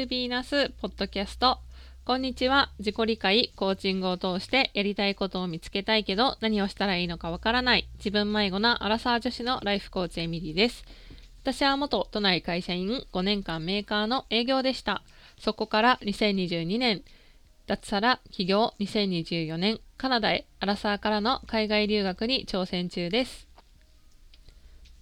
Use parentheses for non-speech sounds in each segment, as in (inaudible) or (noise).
ルビーナスポッドキャストこんにちは。自己理解コーチングを通してやりたいことを見つけたいけど何をしたらいいのかわからない自分迷子なアラサー女子のライフコーチエミリーです。私は元都内会社員5年間メーカーの営業でした。そこから2022年脱サラ起業2024年カナダへアラサーからの海外留学に挑戦中です。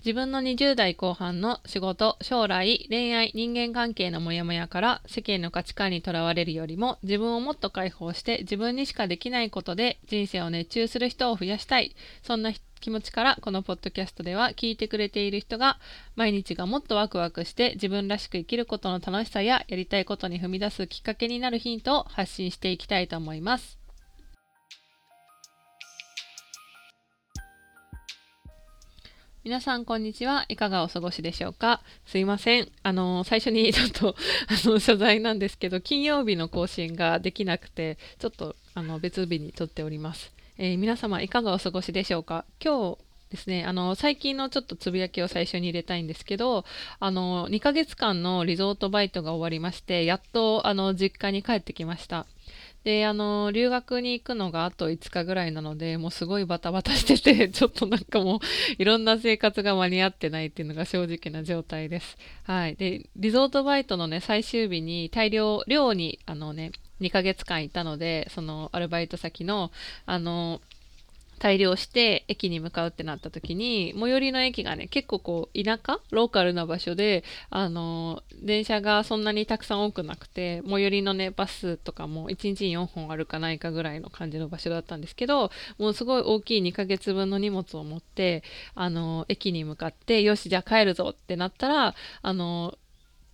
自分の20代後半の仕事、将来、恋愛、人間関係のモヤモヤから世間の価値観にとらわれるよりも自分をもっと解放して自分にしかできないことで人生を熱中する人を増やしたい。そんな気持ちからこのポッドキャストでは聞いてくれている人が毎日がもっとワクワクして自分らしく生きることの楽しさややりたいことに踏み出すきっかけになるヒントを発信していきたいと思います。皆さんこんにちはいかがお過ごしでしょうか？すいません。あの最初に (laughs) ちょっとあの謝罪なんですけど金曜日の更新ができなくてちょっとあの別日に撮っております、えー、皆様いかがお過ごしでしょうか？今日ですね、あの最近のちょっとつぶやきを最初に入れたいんですけどあの2ヶ月間のリゾートバイトが終わりましてやっとあの実家に帰ってきました。で、あの、留学に行くのがあと5日ぐらいなので、もうすごいバタバタしてて、(laughs) ちょっとなんかもう、いろんな生活が間に合ってないっていうのが正直な状態です。はい。で、リゾートバイトのね、最終日に大量、寮に、あのね、2ヶ月間いたので、そのアルバイト先の、あの、大量して駅に向かうってなった時に最寄りの駅がね結構こう田舎ローカルな場所であの電車がそんなにたくさん多くなくて最寄りのねバスとかも1日に4本あるかないかぐらいの感じの場所だったんですけどもうすごい大きい2ヶ月分の荷物を持ってあの駅に向かってよしじゃあ帰るぞってなったらあの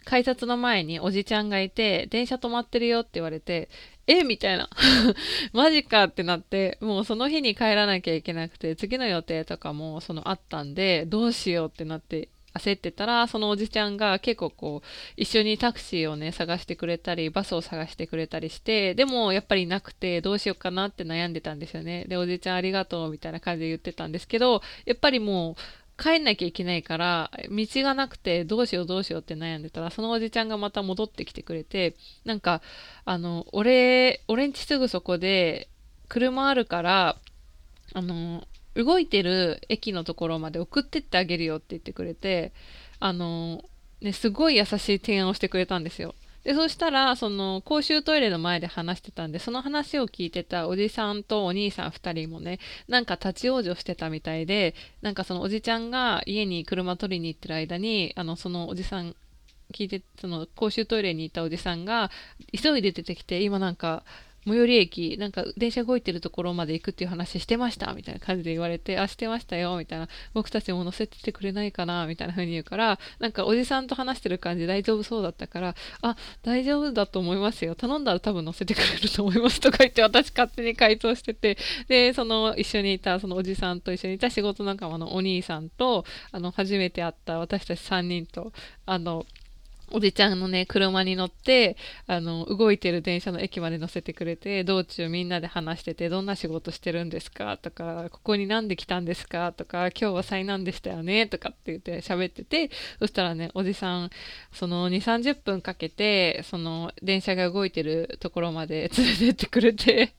改札の前におじちゃんがいて電車止まってるよって言われてえみたいな。(laughs) マジかってなって、もうその日に帰らなきゃいけなくて、次の予定とかもそのあったんで、どうしようってなって焦ってたら、そのおじちゃんが結構こう、一緒にタクシーをね、探してくれたり、バスを探してくれたりして、でもやっぱりなくて、どうしようかなって悩んでたんですよね。で、おじちゃんありがとうみたいな感じで言ってたんですけど、やっぱりもう、帰んなきゃいけないから道がなくてどうしようどうしようって悩んでたらそのおじちゃんがまた戻ってきてくれてなんかあの俺俺んちすぐそこで車あるからあの動いてる駅のところまで送ってってあげるよって言ってくれてあのねすごい優しい提案をしてくれたんですよ。でそしたらその公衆トイレの前で話してたんでその話を聞いてたおじさんとお兄さん2人もねなんか立ち往生してたみたいでなんかそのおじちゃんが家に車取りに行ってる間にあのそのおじさん聞いてその公衆トイレに行ったおじさんが急いで出てきて今なんか最寄り駅、なんか電車動いてるところまで行くっていう話してましたみたいな感じで言われて、あ、してましたよみたいな、僕たちも乗せててくれないかなみたいな風に言うから、なんかおじさんと話してる感じ大丈夫そうだったから、あ、大丈夫だと思いますよ。頼んだら多分乗せてくれると思いますとか言って私勝手に回答してて、で、その一緒にいた、そのおじさんと一緒にいた仕事仲間のお兄さんと、あの、初めて会った私たち3人と、あの、おじちゃんのね、車に乗って、あの、動いてる電車の駅まで乗せてくれて、道中みんなで話してて、どんな仕事してるんですか？とか、ここになんで来たんですか？とか、今日は災難でしたよね？とかって言って喋ってて、そしたらね、おじさん、その2、30分かけて、その電車が動いてるところまで (laughs) 連れてってくれて、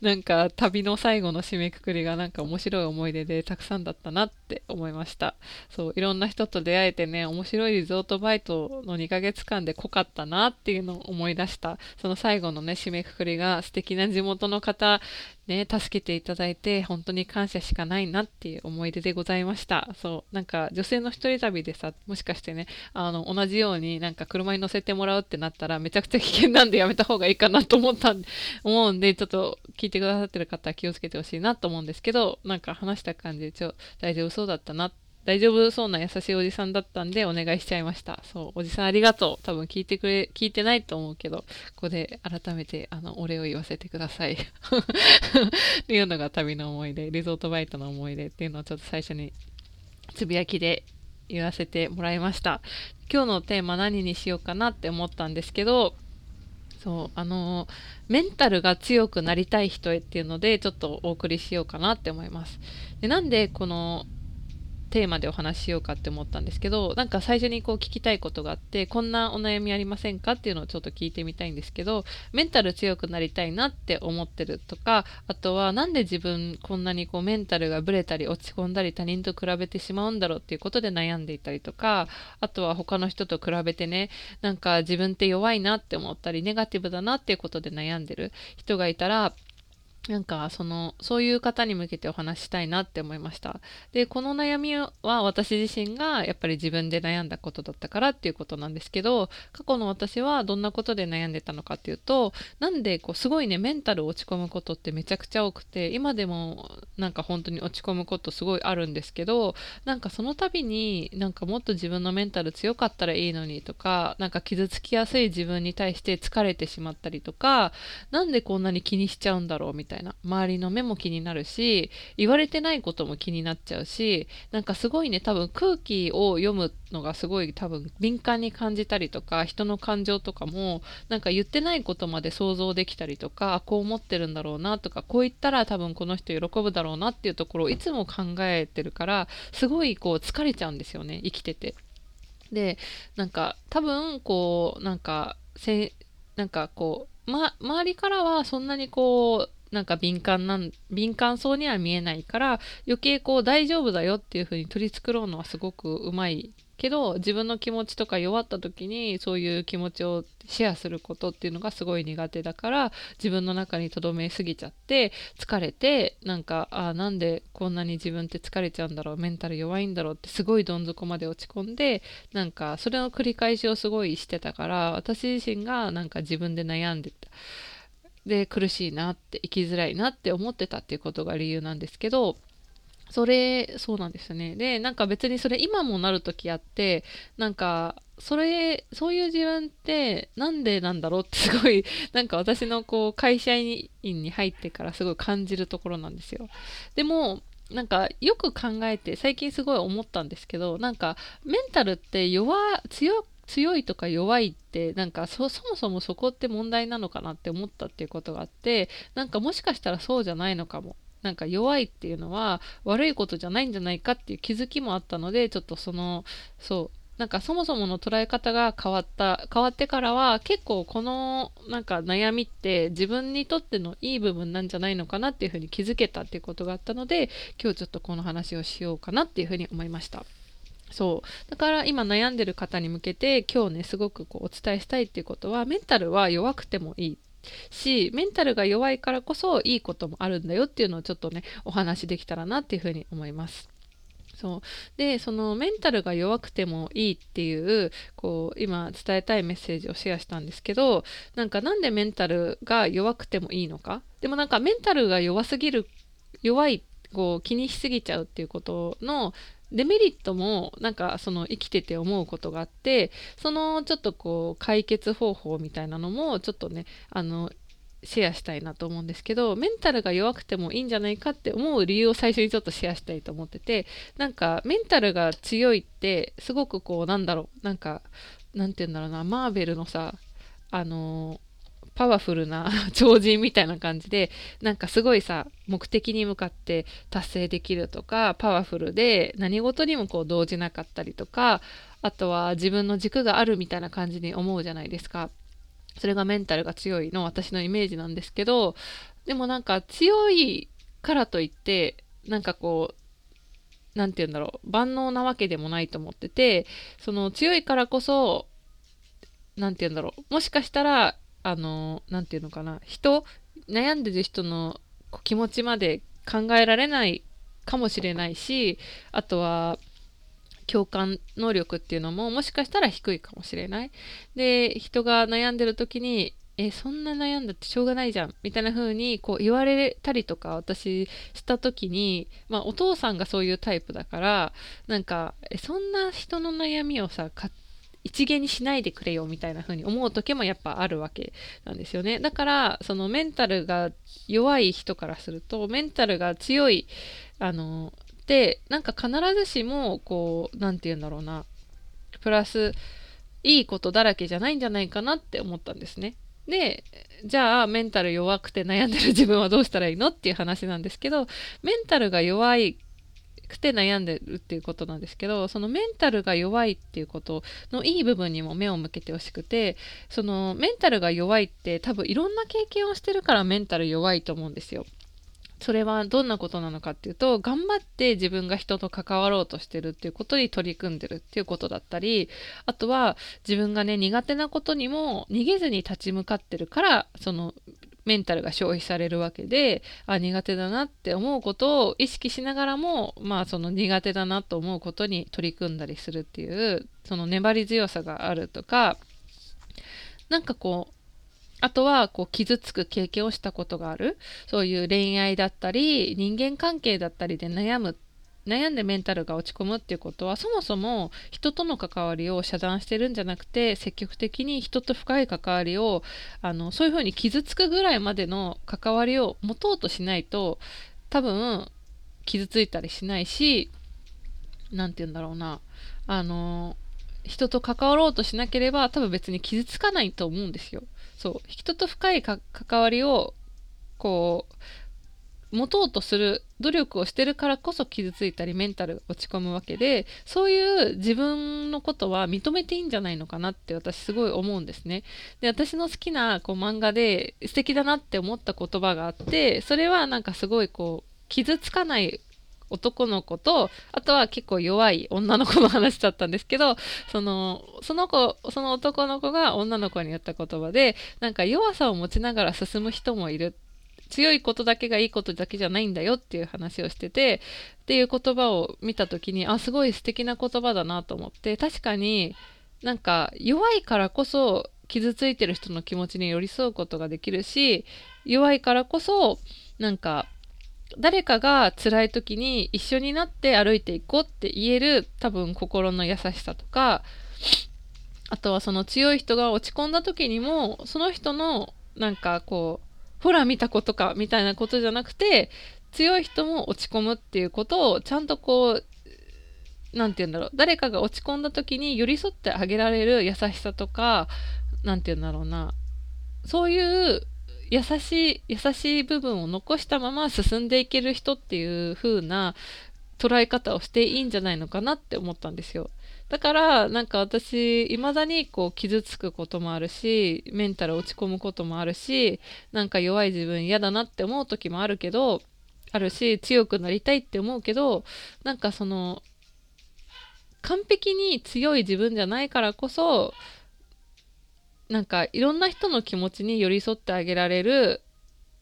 なんか旅の最後の締めくくりがなんか面白い思い出でたくさんだったなってって思いました。そう、いろんな人と出会えてね、面白いリゾートバイトの2ヶ月間で濃かったなっていうのを思い出した。その最後のね、締めくくりが素敵な地元の方ね、助けていただいて本当に感謝しかないなっていう思い出でございました。そう、なんか女性の一人旅でさ、もしかしてね、あの、同じようになんか車に乗せてもらうってなったらめちゃくちゃ危険なんでやめた方がいいかなと思ったんで、思うんで、ちょっと聞いてくださってる方は気をつけてほしいなと思うんですけど、なんか話した感じでちょ、大丈夫そうそうだったな大丈夫そうな優しいおじさんだったんでお願いしちゃいました。そう、おじさんありがとう。多分聞いてくれ、聞いてないと思うけど、ここで改めてあの、お礼を言わせてください。(laughs) っていうのが旅の思い出、リゾートバイトの思い出っていうのをちょっと最初につぶやきで言わせてもらいました。今日のテーマ何にしようかなって思ったんですけど、そうあのメンタルが強くなりたい人へっていうのでちょっとお送りしようかなって思います。でなんでこのテーマでお話ししようかって思ったんですけどなんか最初にこう聞きたいことがあってこんなお悩みありませんかっていうのをちょっと聞いてみたいんですけどメンタル強くなりたいなって思ってるとかあとは何で自分こんなにこうメンタルがブレたり落ち込んだり他人と比べてしまうんだろうっていうことで悩んでいたりとかあとは他の人と比べてねなんか自分って弱いなって思ったりネガティブだなっていうことで悩んでる人がいたらなんかそのそういう方に向けてお話したいなって思いました。でこの悩みは私自身がやっぱり自分で悩んだことだったからっていうことなんですけど過去の私はどんなことで悩んでたのかっていうとなんでこうすごいねメンタル落ち込むことってめちゃくちゃ多くて今でもなんか本当に落ち込むことすごいあるんですけどなんかその度になんかもっと自分のメンタル強かったらいいのにとかなんか傷つきやすい自分に対して疲れてしまったりとかなんでこんなに気にしちゃうんだろうみたいなたいな周りの目も気になるし言われてないことも気になっちゃうしなんかすごいね多分空気を読むのがすごい多分敏感に感じたりとか人の感情とかもなんか言ってないことまで想像できたりとかこう思ってるんだろうなとかこう言ったら多分この人喜ぶだろうなっていうところをいつも考えてるからすごいこう疲れちゃうんですよね生きてて。でなんか多分こうなんかせなんかこう、ま、周りからはそんなにこうなんか敏感なん敏感そうには見えないから余計こう大丈夫だよっていう風に取り繕うのはすごくうまいけど自分の気持ちとか弱った時にそういう気持ちをシェアすることっていうのがすごい苦手だから自分の中にとどめすぎちゃって疲れてなんかあなんでこんなに自分って疲れちゃうんだろうメンタル弱いんだろうってすごいどん底まで落ち込んでなんかそれの繰り返しをすごいしてたから私自身がなんか自分で悩んでた。で苦しいなって生きづらいなって思ってたっていうことが理由なんですけどそれそうなんですよね。でなんか別にそれ今もなる時あってなんかそれそういう自分ってなんでなんだろうってすごい (laughs) なんか私のこう会社員に入ってからすごい感じるところなんですよ。でもなんかよく考えて最近すごい思ったんですけどなんかメンタルって弱強強いとか弱いってなんかそもそもそこって問題なのかなって思ったっていうことがあってなんかもしかしたらそうじゃないのかもなんか弱いっていうのは悪いことじゃないんじゃないかっていう気づきもあったのでちょっとそのそうなんかそもそもの捉え方が変わった変わってからは結構このなんか悩みって自分にとってのいい部分なんじゃないのかなっていうふうに気づけたっていうことがあったので今日ちょっとこの話をしようかなっていうふうに思いました。そう。だから今悩んでる方に向けて今日ねすごくこうお伝えしたいっていうことはメンタルは弱くてもいいしメンタルが弱いからこそいいこともあるんだよっていうのをちょっとねお話できたらなっていうふうに思います。そう。でそのメンタルが弱くてもいいっていうこう今伝えたいメッセージをシェアしたんですけどなんかなんでメンタルが弱くてもいいのか？でもなんかメンタルが弱すぎる弱いこう気にしすぎちゃうっていうことのデメリットもなんかその生きてて思うことがあってそのちょっとこう解決方法みたいなのもちょっとねあのシェアしたいなと思うんですけどメンタルが弱くてもいいんじゃないかって思う理由を最初にちょっとシェアしたいと思っててなんかメンタルが強いってすごくこうなんだろうなんかなんて言うんだろうなマーベルのさあのーパワフルな (laughs) 超人みたいな感じでなんかすごいさ目的に向かって達成できるとかパワフルで何事にもこう動じなかったりとかあとは自分の軸があるみたいな感じに思うじゃないですか。それがメンタルが強いの私のイメージなんですけどでもなんか強いからといってなんかこう何て言うんだろう万能なわけでもないと思っててその強いからこそ何て言うんだろうもしかしたらあの何て言うのかな人悩んでる人の気持ちまで考えられないかもしれないしあとは共感能力っていうのももしかしたら低いかもしれない。で人が悩んでる時にえそんな悩んだってしょうがないじゃんみたいな風にこう言われたりとか私した時に、まあ、お父さんがそういうタイプだからなんかえそんな人の悩みをさ勝一元にしないでくれよみたいな風に思う時もやっぱあるわけなんですよね。だからそのメンタルが弱い人からするとメンタルが強いあのでなんか必ずしもこう何て言うんだろうなプラスいいことだらけじゃないんじゃないかなって思ったんですね。でじゃあメンタル弱くて悩んでる自分はどうしたらいいのっていう話なんですけどメンタルが弱いくて悩んでるっていうことなんですけどそのメンタルが弱いっていうことのいい部分にも目を向けてほしくてそのメンタルが弱いって多分いろんな経験をしてるからメンタル弱いと思うんですよ。それはどんなことなのかっていうと頑張って自分が人と関わろうとしてるっていうことに取り組んでるっていうことだったりあとは自分がね苦手なことにも逃げずに立ち向かってるからそのメンタルが消費されるわけであ苦手だなって思うことを意識しながらもまあその苦手だなと思うことに取り組んだりするっていうその粘り強さがあるとかなんかこうあとはこう傷つく経験をしたことがある。そういう恋愛だったり人間関係だったりで悩む悩んでメンタルが落ち込むっていうことはそもそも人との関わりを遮断してるんじゃなくて積極的に人と深い関わりをあのそういうふうに傷つくぐらいまでの関わりを持とうとしないと多分傷ついたりしないし何て言うんだろうなあの人と関わろうとしなければ多分別に傷つかないと思うんですよ。そう人と深い関わりをこう持とうとする努力をしてるからこそ傷ついたりメンタル落ち込むわけでそういう自分のことは認めていいんじゃないのかなって私すごい思うんですね。で私の好きなこう漫画で素敵だなって思った言葉があってそれはなんかすごいこう傷つかない男の子とあとは結構弱い女の子の話だったんですけどそのその子その男の子が女の子に言った言葉でなんか弱さを持ちながら進む人もいる強いことだけがいいことだけじゃないんだよっていう話をしててっていう言葉を見た時にあすごい素敵な言葉だなと思って確かになんか弱いからこそ傷ついてる人の気持ちに寄り添うことができるし弱いからこそなんか誰かが辛い時に一緒になって歩いていこうって言える多分心の優しさとかあとはその強い人が落ち込んだ時にもその人のなんかこうほら見たことかみたいなことじゃなくて強い人も落ち込むっていうことをちゃんとこう何て言うんだろう誰かが落ち込んだ時に寄り添ってあげられる優しさとか何て言うんだろうなそういう優しい優しい部分を残したまま進んでいける人っていう風な捉え方をしていいんじゃないのかなって思ったんですよ。だからなんか私未だにこう傷つくこともあるしメンタル落ち込むこともあるしなんか弱い自分嫌だなって思う時もあるけどあるし強くなりたいって思うけどなんかその完璧に強い自分じゃないからこそなんかいろんな人の気持ちに寄り添ってあげられる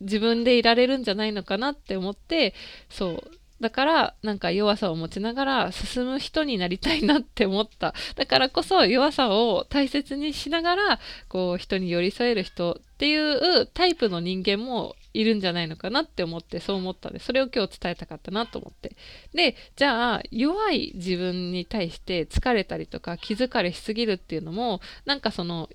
自分でいられるんじゃないのかなって思ってそうだからなんか弱さを持ちながら進む人になりたいなって思った。だからこそ弱さを大切にしながらこう人に寄り添える人っていうタイプの人間もいるんじゃないのかなって思ってそう思ったんでそれを今日伝えたかったなと思って。でじゃあ弱い自分に対して疲れたりとか気疲れしすぎるっていうのもなんかその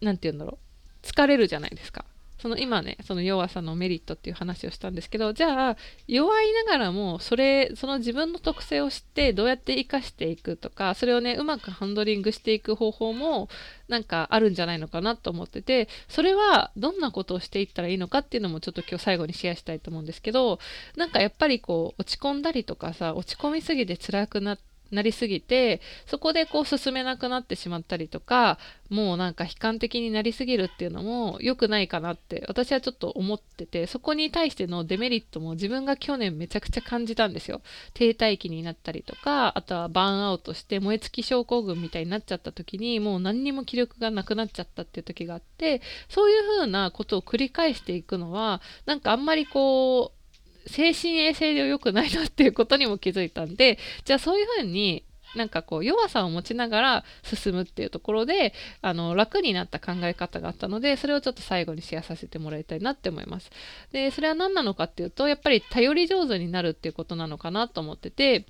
何て言うんだろう。疲れるじゃないですか。その今ねその弱さのメリットっていう話をしたんですけどじゃあ弱いながらもそれその自分の特性を知ってどうやって生かしていくとかそれをねうまくハンドリングしていく方法もなんかあるんじゃないのかなと思っててそれはどんなことをしていったらいいのかっていうのもちょっと今日最後にシェアしたいと思うんですけどなんかやっぱりこう落ち込んだりとかさ落ち込みすぎて辛くなってなりすぎてそこでこう進めなくなってしまったりとかもうなんか悲観的になりすぎるっていうのも良くないかなって私はちょっと思っててそこに対してのデメリットも自分が去年めちゃくちゃ感じたんですよ。停滞期になったりとかあとはバーンアウトして燃え尽き症候群みたいになっちゃった時にもう何にも気力がなくなっちゃったっていう時があってそういう風なことを繰り返していくのはなんかあんまりこう精神衛生上良くないなっていうことにも気づいたんで (laughs) じゃあそういうふうになんかこう弱さを持ちながら進むっていうところであの楽になった考え方があったのでそれをちょっと最後にシェアさせてもらいたいなって思います。でそれは何なのかっていうとやっぱり頼り上手になるっていうことなのかなと思ってて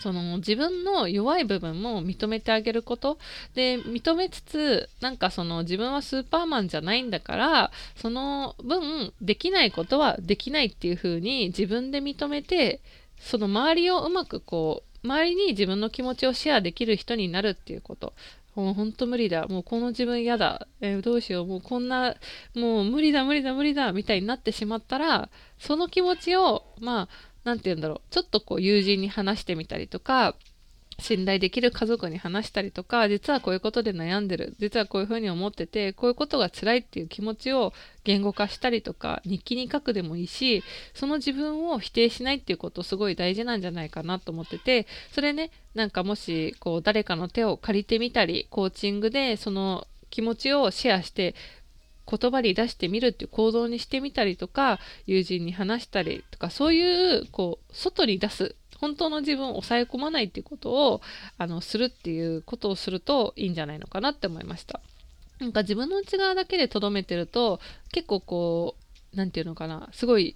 その自分の弱い部分も認めてあげること。で認めつつなんかその自分はスーパーマンじゃないんだからその分できないことはできないっていう風に自分で認めてその周りをうまくこう周りに自分の気持ちをシェアできる人になるっていうこと。もうほんと無理だ。もうこの自分嫌だ、えー、どうしよう。もうこんなもう無理だ無理だ無理だみたいになってしまったらその気持ちをまあ何て言うんだろう。ちょっとこう友人に話してみたりとか信頼できる家族に話したりとか実はこういうことで悩んでる。実はこういうふうに思っててこういうことが辛いっていう気持ちを言語化したりとか日記に書くでもいいしその自分を否定しないっていうことすごい大事なんじゃないかなと思っててそれねなんかもしこう誰かの手を借りてみたりコーチングでその気持ちをシェアして言葉に出してみるっていう行動にしてみたりとか友人に話したりとかそういうこう外に出す本当の自分を抑え込まないっていうことをあのするっていうことをするといいんじゃないのかなって思いました。なんか自分の内側だけでとどめてると結構こう何て言うのかなすごい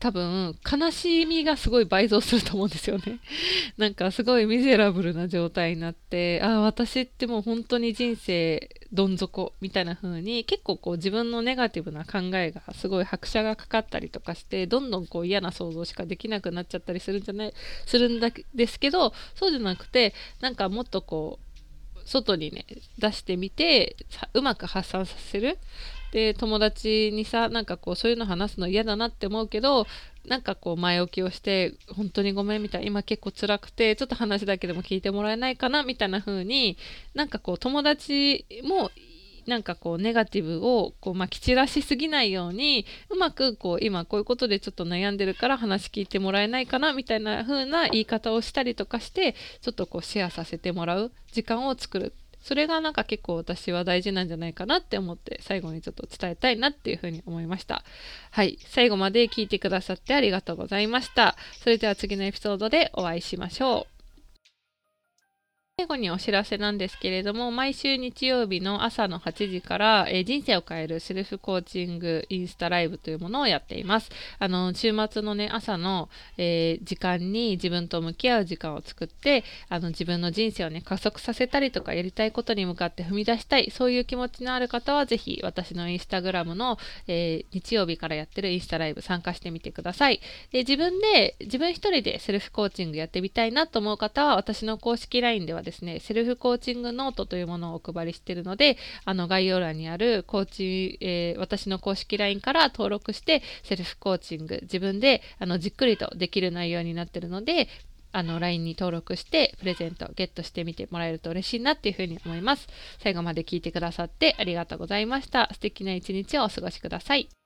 多分悲しみがすごい倍増すると思うんですよね。(laughs) なんかすごいミゼラブルな状態になってああ私ってもう本当に人生どん底みたいな風に結構こう自分のネガティブな考えがすごい拍車がかかったりとかしてどんどんこう嫌な想像しかできなくなっちゃったりするんじゃないするんだですけどそうじゃなくてなんかもっとこう外にね出してみてうまく発散させるで友達にさなんかこうそういうの話すの嫌だなって思うけどなんかこう前置きをして本当にごめんみたいな今結構辛くてちょっと話だけでも聞いてもらえないかなみたいな風になんかこう友達もなんかこうネガティブをこうまき散らしすぎないようにうまくこう今こういうことでちょっと悩んでるから話聞いてもらえないかなみたいな風な言い方をしたりとかしてちょっとこうシェアさせてもらう時間を作る。それがなんか結構私は大事なんじゃないかなって思って最後にちょっと伝えたいなっていうふうに思いました。はい。最後まで聞いてくださってありがとうございました。それでは次のエピソードでお会いしましょう。最後にお知らせなんですけれども、毎週日曜日の朝の8時から、えー、人生を変えるセルフコーチングインスタライブというものをやっています。あの、週末のね、朝の、えー、時間に自分と向き合う時間を作って、あの、自分の人生をね、加速させたりとか、やりたいことに向かって踏み出したい、そういう気持ちのある方は、ぜひ私のインスタグラムの、えー、日曜日からやってるインスタライブ参加してみてください。で、自分で、自分一人でセルフコーチングやってみたいなと思う方は、私の公式 LINE ではですね、セルフコーチングノートというものをお配りしているので、あの概要欄にあるコーチ、えー、私の公式 LINE から登録して、セルフコーチング、自分であのじっくりとできる内容になっているので、あの LINE に登録してプレゼントゲットしてみてもらえると嬉しいなっていうふうに思います。最後まで聞いてくださってありがとうございました。素敵な一日をお過ごしください。